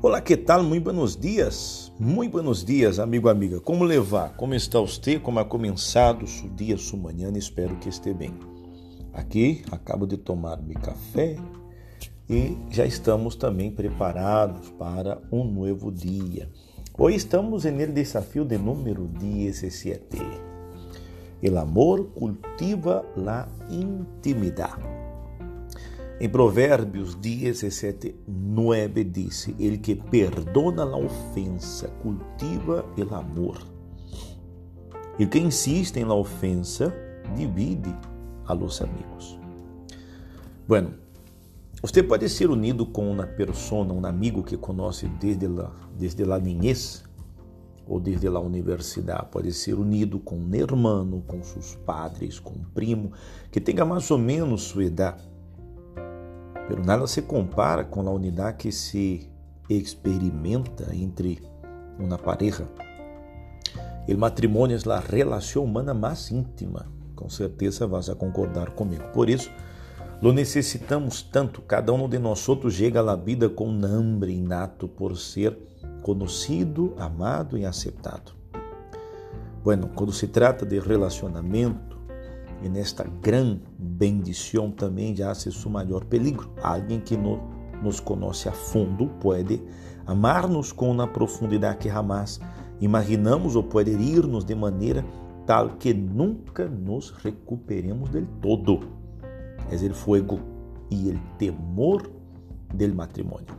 Olá, que tal? Muito buenos dias. Muito buenos dias, amigo, amiga. Como levar? Como está você? Como ha começado seu dia, sua manhã? Espero que esteja bem. Aqui, acabo de tomar meu café e já estamos também preparados para um novo dia. Hoje estamos no desafio de número 17. El amor cultiva la intimidade. Em Provérbios 17, 9 diz: Ele que perdona a ofensa cultiva o amor. E que insiste na ofensa divide a los amigos. Bueno, você pode ser unido com uma pessoa, um amigo que conhece desde a desde la niñez ou desde a universidade. Pode ser unido com um irmão, com seus padres, com um primo que tenha mais ou menos sua idade Pero nada se compara com a unidade que se experimenta entre uma pareja. O matrimônio é a relação humana mais íntima. Com certeza vas a concordar comigo. Por isso, lo necessitamos tanto. Cada um de nós outros chega à vida com um hambre inato por ser conhecido, amado e aceitado. Bueno, quando se trata de relacionamento, e nesta grande bendição também já se seu maior peligro. Alguém que no, nos conhece a fundo pode amar-nos com uma profundidade que jamais imaginamos ou pode ir-nos de maneira tal que nunca nos recuperemos del todo. É o fogo e o temor del matrimônio.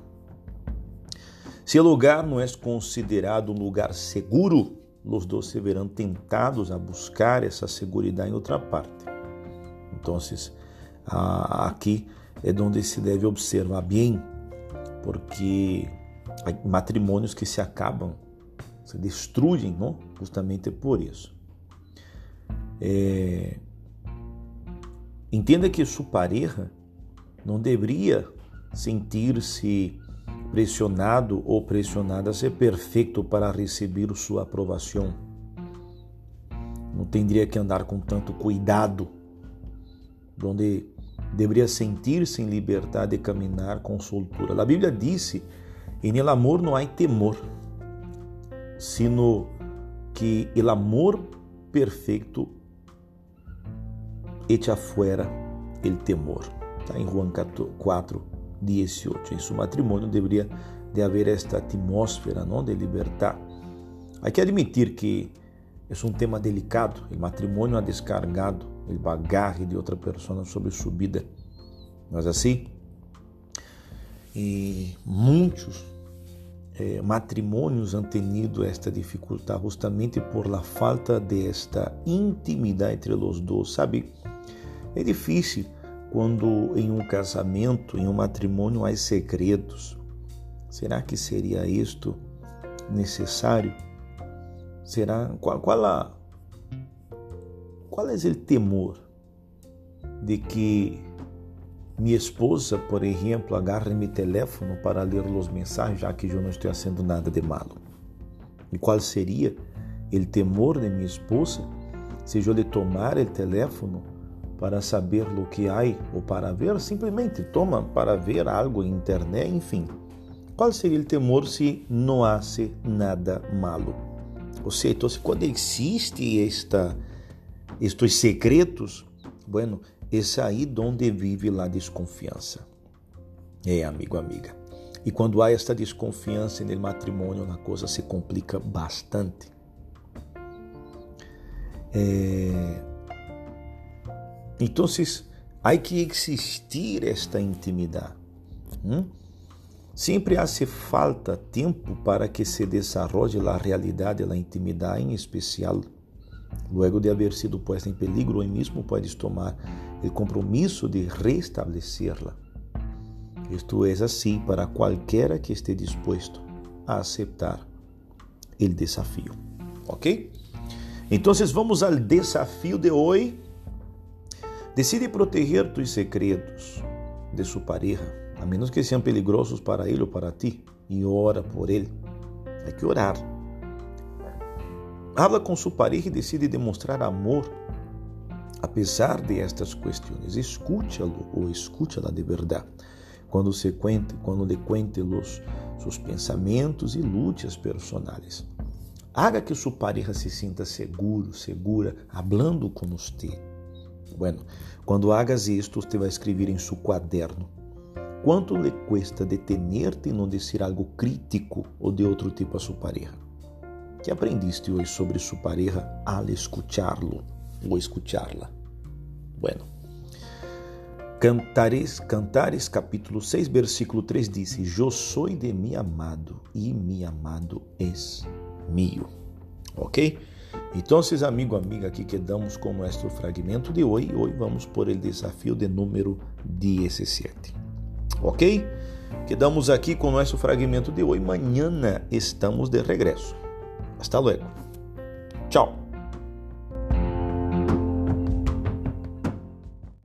Se o lugar não é considerado um lugar seguro, os dois se verão tentados a buscar essa segurança em outra parte. Então, aqui é onde se deve observar bem, porque há matrimônios que se acabam, se destruem, não? justamente por isso. É... Entenda que sua pareja não deveria sentir-se pressionado ou pressionada a ser perfeito para receber sua aprovação. Não teria que andar com tanto cuidado, onde deveria sentir-se em liberdade de caminhar com soltura. A Bíblia disse: "Em el amor não há temor, sino que el amor perfeito echa fuera el temor." Está em Juan 4, 18. Em seu matrimônio deveria de haver esta atmosfera não, de liberdade. Há que admitir que é um tema delicado. O matrimônio ha descargado o bagaje de outra pessoa sobre sua vida. Mas assim, e muitos eh, matrimônios han tenido esta dificuldade justamente por la falta de esta intimidade entre os dois, sabe? É difícil quando em um casamento, em um matrimônio, há segredos? Será que seria isto necessário? Será qual, qual a qual é o temor de que minha esposa, por exemplo, agarre meu telefone para ler os mensagens, já que eu não estou fazendo nada de malo? E qual seria o temor de minha esposa se eu lhe tomar o telefone para saber o que há ou para ver, simplesmente toma para ver algo em internet, enfim. Qual seria o temor se não hace nada malo? Ou seja, então, quando existe esta, estes secretos, bueno, é aí onde vive a desconfiança. É, amigo, amiga. E quando há esta desconfiança no matrimônio, a coisa se complica bastante. É, então, há que existir esta intimidade. Hum? Sempre hace falta tempo para que se desarrolle a realidade da intimidade, em especial luego de haber sido puesta em peligro, hoje mesmo puedes tomar o compromisso de restabelecerla. Isto é assim para qualquer que esteja disposto a aceitar o desafio. Ok? Então, vamos ao desafio de hoje Decide proteger tus segredos de sua pareja, a menos que sejam peligrosos para ele ou para ti, e ora por ele. Hay que orar. Habla com sua pareja e decide demonstrar amor a pesar de estas questões. Escúchalo ou escúchala de verdade. quando se cuente, quando le cuente los sus pensamentos e lutas personais. Haga que sua pareja se sinta seguro, segura, hablando com você. Bueno, quando hagas isto, você vai escrever em seu quaderno quanto lhe cuesta detenerte e não dizer algo crítico ou de outro tipo a sua pareja. Que aprendiste hoje sobre sua pareja al escucharlo ou escucharla? Bueno. Cantares, Cantares capítulo 6, versículo 3 diz: Eu sou de mi amado e mi amado es mío. Ok? Então, amigo, amiga, aqui quedamos com nosso fragmento de hoje. Hoje vamos por el desafio de número 17. Ok? Quedamos aqui com nosso fragmento de hoje. Amanhã estamos de regresso. Hasta luego. Tchau.